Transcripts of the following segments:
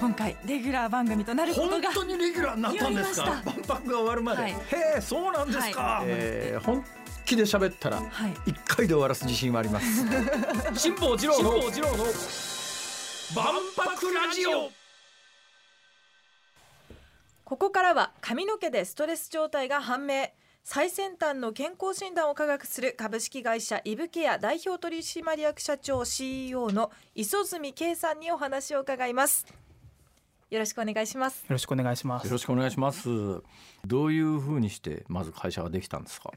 今回レギュラー番組となること本が当にレギュラーになったんですか？万博が終わるまで、はい。へえそうなんですか、はい。えー本気で喋ったらはい。一回で終わらす自信はあります。辛坊治郎の万博ラジオ。ここからは髪の毛でストレス状態が判明最先端の健康診断を科学する株式会社イブケア代表取締役社長 CEO の磯住圭さんにお話を伺います。よろしくお願いします。よろしくお願いします。よろ。しくお願いします。どういうふうにしてまず会社ができたんですか？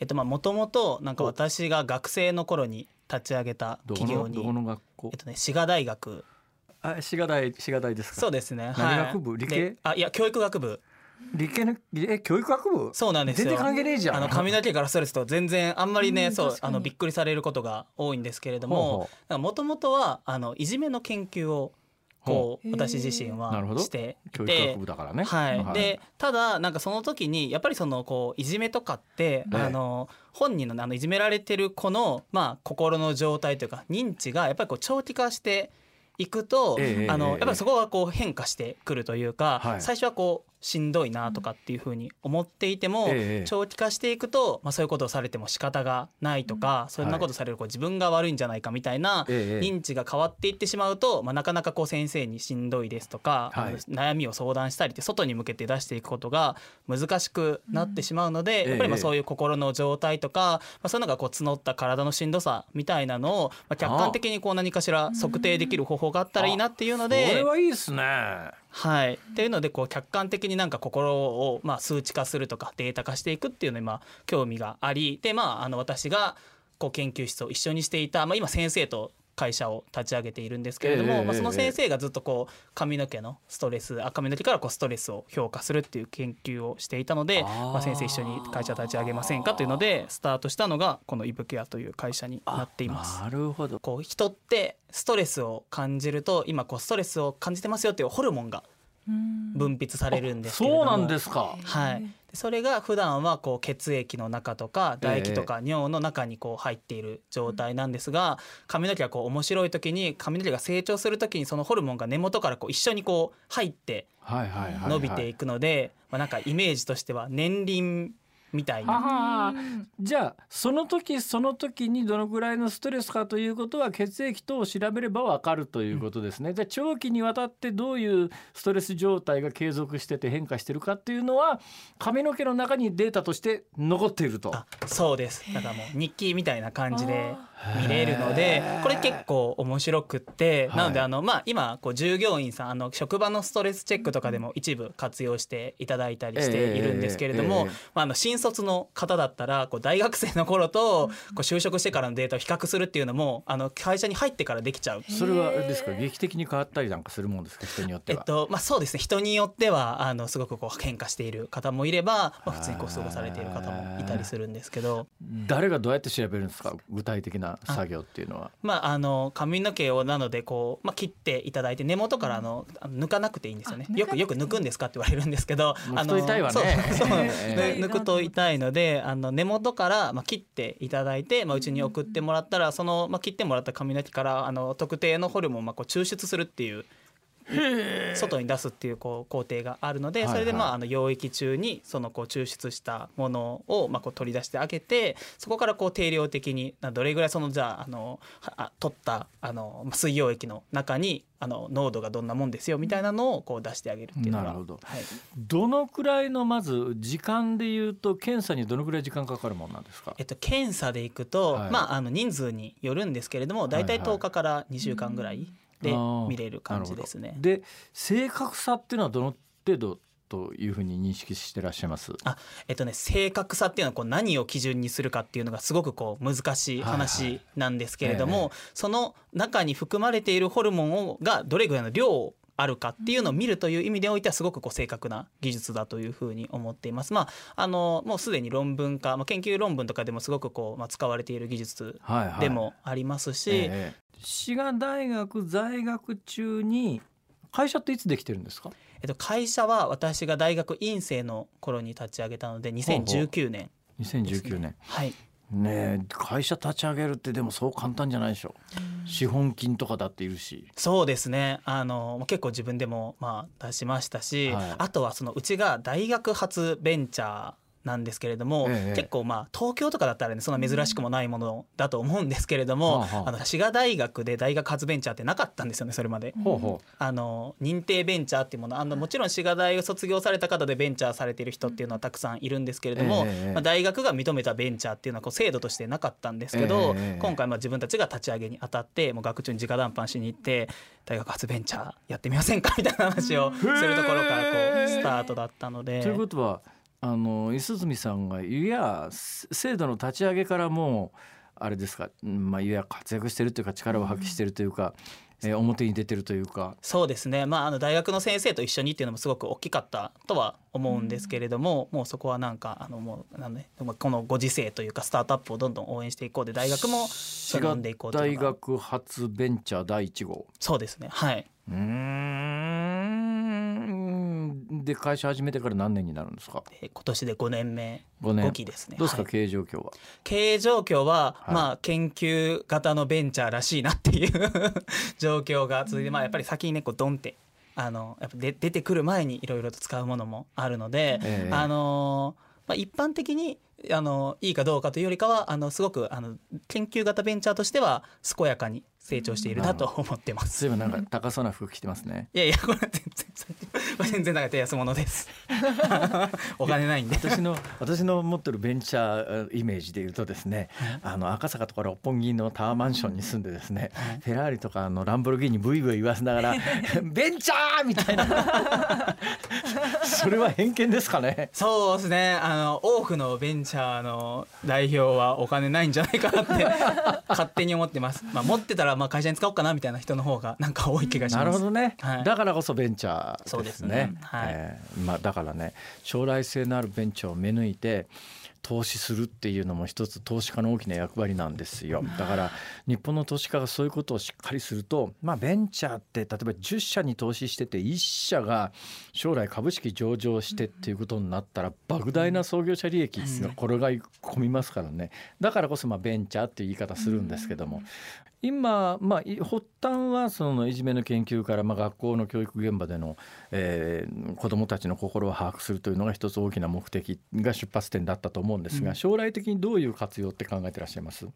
えっとまあもともとなんか私が学生の頃に立ち上げた企業にのどこの学校？えっとね滋賀大学。あ滋賀大滋賀大ですか？そうですね。何はい。学部？理系？であいや教育学部理系のえ教育学部？そうなんですよ。全然関係ねえじゃん。あの髪の毛からストレスと全然あんまりね、そうあのびっくりされることが多いんですけれども、もともとはあのいじめの研究をこう私自身なるほど。はしてい教育て学部だからね。はい、でただなんかその時にやっぱりそのこういじめとかって、ええ。あの本人のあのいじめられてる子のまあ心の状態というか認知がやっぱりこう長期化していくと、ええええあのやっぱりそこがこう変化してくるというか、はい。最初はこうしんどいなとかっていうふうに思っていても、ええ長期化していくと、まあ、そういうことをされても仕方がないとか、そんなことされるこう自分が悪いんじゃないかみたいなええ認知が変わっていってしまうと、まあ、なかなかこう先生にしんどいですとか、悩みを相談したりって外に向けて出していくことが難しくなってしまうので、うん。やっぱりまあええ。そういう心の状態とか、まあ、そういうのがこう募った体のしんどさみたいなのを、まあ、客観的にこう何かしら測定できる方法があったらいいなっていうのこでれ。はいいですねはい、っていうのでこう客観的になんか心をまあ数値化するとかデータ化していくっていうのにまあ興味がありでまああの私がこう研究室を一緒にしていた、まあ、今先生と会社を立ち上げているんですけれども、ええまあ、その先生がずっとこう髪の毛のストレスあ髪の毛からこうストレスを評価するっていう研究をしていたのでまあ、先生一緒に会社立ち上げませんかというのでスタートしたのがこのイブケアという会社になっています。なるほど。こう人ってストレスを感じると今こうストレスを感じてますよっていうホルモンが分泌されるんですけれども。そうなんですか。はい、でそれが普段はこう血液の中とか唾液とか尿の中にこう入っている状態なんですが髪の毛がこう面白い時に髪の毛が成長する時にそのホルモンが根元からこう一緒にこう入って伸びていくので、まあ、なんかイメージとしては年輪みたいな。はあじゃあその時その時にどのぐらいのストレスかということは血液等を調べればわかるということですね。で長期にわたってどういうストレス状態が継続してて変化してるかっていうのは髪の毛の中にデータとして残っていると。あそうですだからもう日記みたいな感じで見れるのでこれ結構面白くってはい。なのであのまあ今こう従業員さんあの職場のストレスチェックとかでも一部活用していただいたりしているんですけれどもまああの新卒の方だったらこう大学生の頃とこう就職してからのデータを比較するっていうのもあの会社に入ってからできちゃう。それはですか？劇的に変わったりなんかするもんですか？人によっては。えっとまあ、そうですね。人によってはあのすごくこう変化している方もいれば、まあ、普通にこう過ごされている方もいたりするんですけど。誰がどうやって調べるんですか？具体的な作業っていうのは。まあ、あの髪の毛をなのでこう、まあ、切っていただいて根元からあのあの抜かなくていいんですよね。あよくよく抜くんですかって言われるんですけど 抜くと痛いわね。そうそうええ。抜くと痛いのであの根元から、まあ、切っていただいて、まあ、うちに送ってもらったらその、まあ、切ってもらった髪の毛からあの特定のホルモンをまあこう抽出するっていう 外に出すっていうこう工程があるので、それでまああの溶液中にそのこう抽出したものをまあこう取り出してあげてそこからこう定量的になどれぐらいそのじゃああのはあ取ったあのまあ水溶液の中にあの濃度がどんなもんですよみたいなのをこう出してあげるっていうのが。なるほど。はい、どのくらいのまず時間でいうと検査にどのくらい時間かかるもんなんですか？えっと、検査でいくと、はい。まあ、あの人数によるんですけれども大体はいはい。10日から2週間ぐらいであー見れる感じですね。で正確さっていうのはどの程度というふうに認識してらっしゃいます？あえっとね正確さっていうのはこう何を基準にするかっていうのがすごくこう難しいはいはい話なんですけれども、ええその中に含まれているホルモンをがどれぐらいの量あるかっていうのを見るという意味でおいてはすごくこう正確な技術だというふうに思っています。まああのもうすでに論文化、まあ、研究論文とかでもすごくこう、まあ、使われている技術はいはい。でもありますし、ええ滋賀大学在学中に会社っていつできてるんですか？えっと、会社は私が大学院生の頃に立ち上げたので2019年ですね、2019年。はい。ねえ会社立ち上げるってでもそう簡単じゃないでしょ。資本金とかだっているし。そうですね。あの結構自分でもまあ出しましたし、はい。あとはそのうちが大学発ベンチャーなんですけれども、ええ。結構まあ東京とかだったらねそんな珍しくもないものだと思うんですけれども、はあはあ。あの滋賀大学で大学発ベンチャーってなかったんですよねそれまで。ほうほあの認定ベンチャーっていうものあのもちろん滋賀大を卒業された方でベンチャーされている人っていうのはたくさんいるんですけれども、ええ。まあ、大学が認めたベンチャーっていうのはこう制度としてなかったんですけど、ええ。今回まあ自分たちが立ち上げにあたってもう学長に直談判しに行って大学発ベンチャーやってみませんか？みたいな話をするところからこうスタートだったので。ということはあの磯住さんがいや制度の立ち上げからもうあれですか、うんまあ、いや活躍してるというか力を発揮してるというか、えー表に出てるというか。そうですね、まあ、あの大学の先生と一緒にっていうのもすごく大きかったとは思うんですけれども、もうそこはなんかあのもうなんでまあこのご時世というかスタートアップをどんどん応援していこうで大学も滋賀飲んでいこうという大学発ベンチャー第1号。そうですね。はい。うーんで会社始めてから何年になるんですか？で今年で5年目。5年。5期ですね。どうですか、はい。経営状況は？経営状況は、はい。まあ研究型のベンチャーらしいなっていう 状況が続いて、まあ、やっぱり先にねこうドンってあのやっぱで出てくる前にいろいろと使うものもあるので、ええ。あのまあ、一般的にあのいいかどうかというよりかはあのすごくあの研究型ベンチャーとしては健やかに成長しているなと思ってます。そういえばなんか高そうな服着てますね。いやいやこれは全然全然なんか手安物です。お金ないんで。私の私の持ってるベンチャーイメージで言うとですね、あの赤坂とか六本木のタワーマンションに住んでですね、フェラーリとかあのランボルギーニブイブイ言わせながら ベンチャーみたいな。それは偏見ですかね。そうですね。あの多くのベンチャーの代表はお金ないんじゃないかなって勝手に思ってます、まあ、持ってたらまあ会社に使おうかなみたいな人の方がなんか多い気がします。なるほどね、はい。だからこそベンチャーですね。そうですね。はい。えーまあ、だからね将来性のあるベンチャーを見抜いて投資するっていうのも一つ投資家の大きな役割なんですよ。だから日本の投資家がそういうことをしっかりすると、まあ、ベンチャーって例えば10社に投資してて1社が将来株式上場してっていうことになったら莫大な創業者利益が転がり込みますからね。だからこそまあベンチャーっていう言い方するんですけども。今、まあ、い発端はそのいじめの研究から、まあ、学校の教育現場での、えー子どもたちの心を把握するというのが一つ大きな目的が出発点だったと思うんですが、将来的にどういう活用って考えてらっしゃいます？や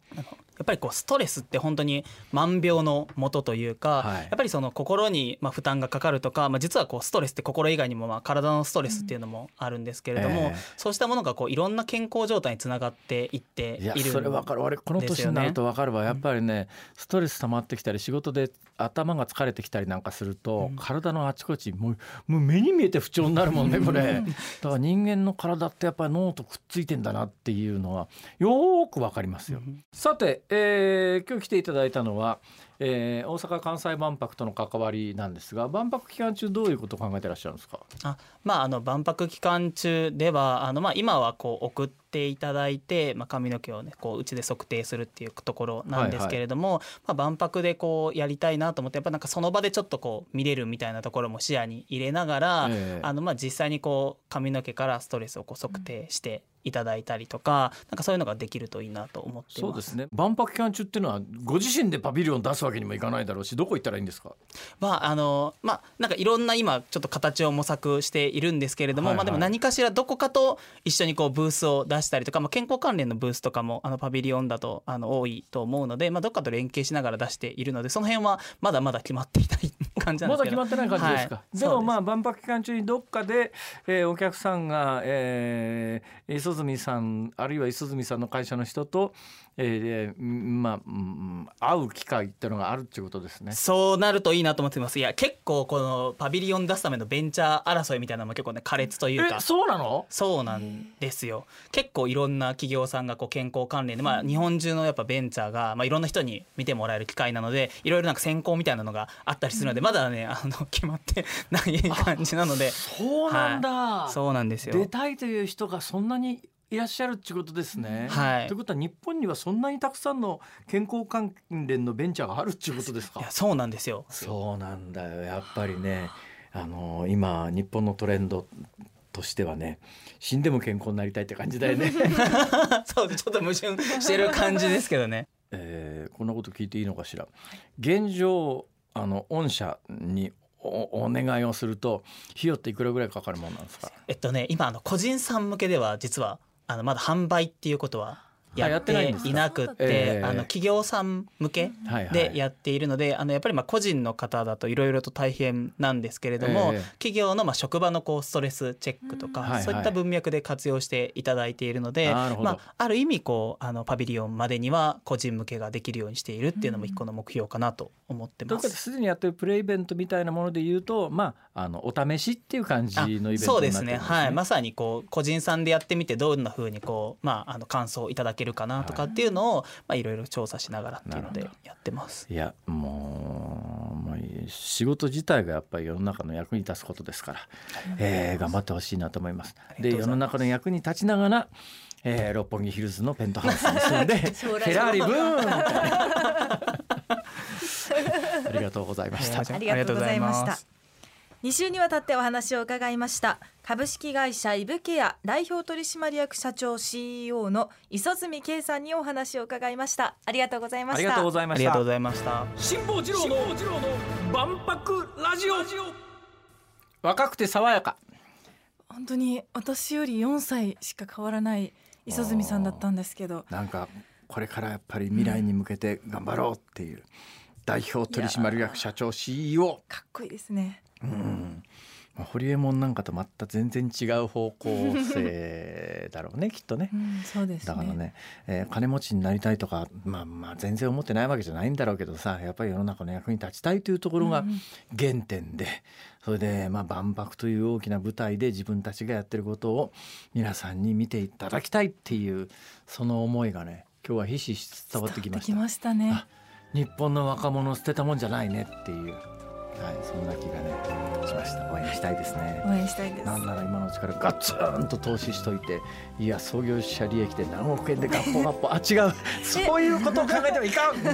っぱりこうストレスって本当に万病のもとというか、はい。やっぱりその心にまあ負担がかかるとか、まあ、実はこうストレスって心以外にもまあ体のストレスっていうのもあるんですけれども、ええ。そうしたものがこういろんな健康状態につながっていっていいやるそれ分かる。俺この年になると分かるわ、やっぱりねストレス溜まってきたり仕事で頭が疲れてきたりなんかすると、体のあちこちもうもう目に見えて不調になるもんねこれ。だから人間の体ってやっぱり脳とくっついてんだなっていうのはよーく分かりますよ、さて、えー今日来ていただいたのは、えー大阪・関西万博との関わりなんですが万博期間中どういうことを考えてらっしゃるんですか？あまあ、あの万博期間中ではあの、まあ、今はこう送っていただいて、まあ、髪の毛をねこううちで測定するっていうところなんですけれども、まあ、万博でこうやりたいなと思ってやっぱなんかその場でちょっとこう見れるみたいなところも視野に入れながら、ええ。あのまあ実際にこう髪の毛からストレスをこう測定していただいたりとかなんかそういうのができるといいなと思っています。そうですね。万博期間中っていうのはご自身でパビリオン出すわけにもいかないだろうしどこ行ったらいいんですか？まああのまあなんかいろんな今ちょっと形を模索しているんですけれども、はいはい。まあでも何かしらどこかと一緒にこうブースを出したりとか、まあ、健康関連のブースとかもあのパビリオンだとあの多いと思うので、まあ、どっかと連携しながら出しているのでその辺はまだまだ決まっていない感じなんまですけど。だ決まってない感じですか、はい。でもまあ万博期間中にどっかで、えーお客さんが、えー、磯住さんあるいは磯住さんの会社の人と、えーうんまあ、うん会う機会っていうのがあるっていうことですね。そうなるといいなと思ってます。いや結構このパビリオン出すためのベンチャー争いみたいなのも結構ね苛烈というか。えそうなの？そうなんですよ。結構いろんな企業さんがこう健康関連で、まあ、日本中のやっぱベンチャーが、まあ、いろんな人に見てもらえる機会なのでいろいろなんか選考みたいなのがあったりするのでまだねあの 決まってない感じなので。そうなんだ、そうなんですよ。出たいという人がそんなにいらっしゃるってことですね。はい。ということは日本にはそんなにたくさんの健康関連のベンチャーがあるっていうことですか？いやそうなんですよ。そうなんだよ。やっぱりねあの今日本のトレンドとしてはね死んでも健康になりたいって感じだよね、そうちょっと矛盾してる感じですけどね。えーこんなこと聞いていいのかしら。現状あの御社におお願いをすると費用っていくらぐらいかかるものなんですか？えっとね今あの個人さん向けでは実はあのまだ販売っていうことはややっていなくって、ええあの企業さん向けでやっているので、あのやっぱりまあ個人の方だといろいろと大変なんですけれども、ええ。企業のまあ職場のこうストレスチェックとか、そういった文脈で活用していただいているので、まあ、ある意味こうあのパビリオンまでには個人向けができるようにしているっていうのも一個の目標かなと思ってます。ですでにやってるプレイベントみたいなもので言うとまああのお試しっていう感じのイベントになってるんです、ね、そうですね。はい。まさにこう個人さんでやってみてどんな風にこうまああの感想をいただけるかなとかっていうのを、まあいろいろ調査しながらっていうのでやってます。いやもうもう仕事自体がやっぱり世の中の役に立つことですから、えー頑張ってほしいなと思います。ます。で世の中の役に立ちながら、えー六本木ヒルズのペントハウスに住んで フェラーリブーンみたいなありがとうございました。ありがとうございました2週にわたってお話を伺いました。株式会社イブケア代表取締役社長 CEO の磯住圭さんにお話を伺いました。ありがとうございました。ありがとうございました。ありがとうご。ざいました。辛坊治郎の万博ラジオ。若くて爽やか。本当に私より4歳しか変わらない磯住さんだったんですけど。なんかこれからやっぱり未来に向けて頑張ろうっていう代表取締役社長 CEO かっこいいですねうん。まあホリエモンなんかとまた全然違う方向性だろうねきっとね。う。んそうですね。だからね、えー金持ちになりたいとか、まあ、まあ全然思ってないわけじゃないんだろうけどさやっぱり世の中の役に立ちたいというところがうんうん。原点で、それで、まあ、万博という大きな舞台で自分たちがやってることを皆さんに見ていただきたいっていうその思いがね今日はひしひし伝わってきました。伝わってきましたね。あ日本の若者捨てたもんじゃないねっていう、はい、そんな気がねしました。応援したいですね。応援したいです。なんなら今のうちからガツンと投資しといていや創業者利益で何億円でガッポガッポ あ違う。そういうことを考えてはいかん。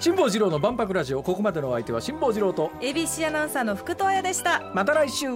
辛坊治郎の万博ラジオここまでのお相手は辛坊治郎と ABC アナウンサーの福藤彩でした。また来週